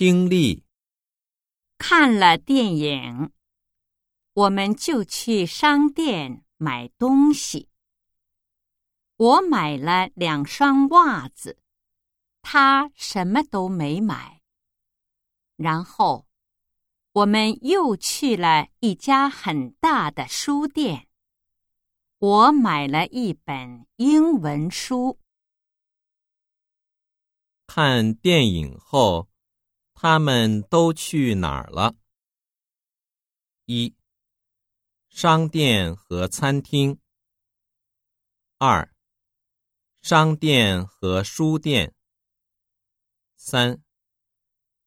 听力看了电影，我们就去商店买东西。我买了两双袜子，他什么都没买。然后，我们又去了一家很大的书店。我买了一本英文书。看电影后，他们都去哪儿了？一、商店和餐厅。二、商店和书店。三、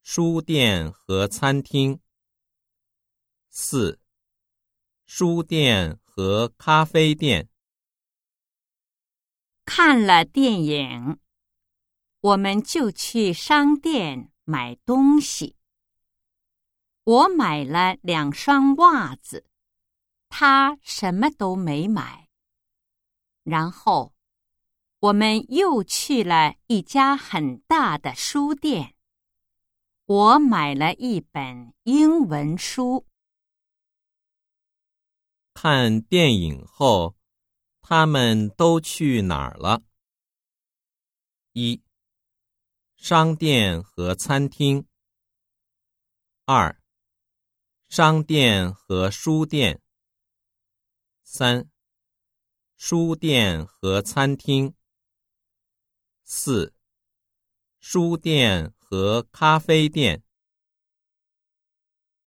书店和餐厅。四、书店和咖啡店。看了电影。我们就去商店买东西。我买了两双袜子，他什么都没买。然后，我们又去了一家很大的书店。我买了一本英文书。看电影后，他们都去哪儿了？一。商店和餐厅。二、商店和书店。三、书店和餐厅。四、书店和咖啡店。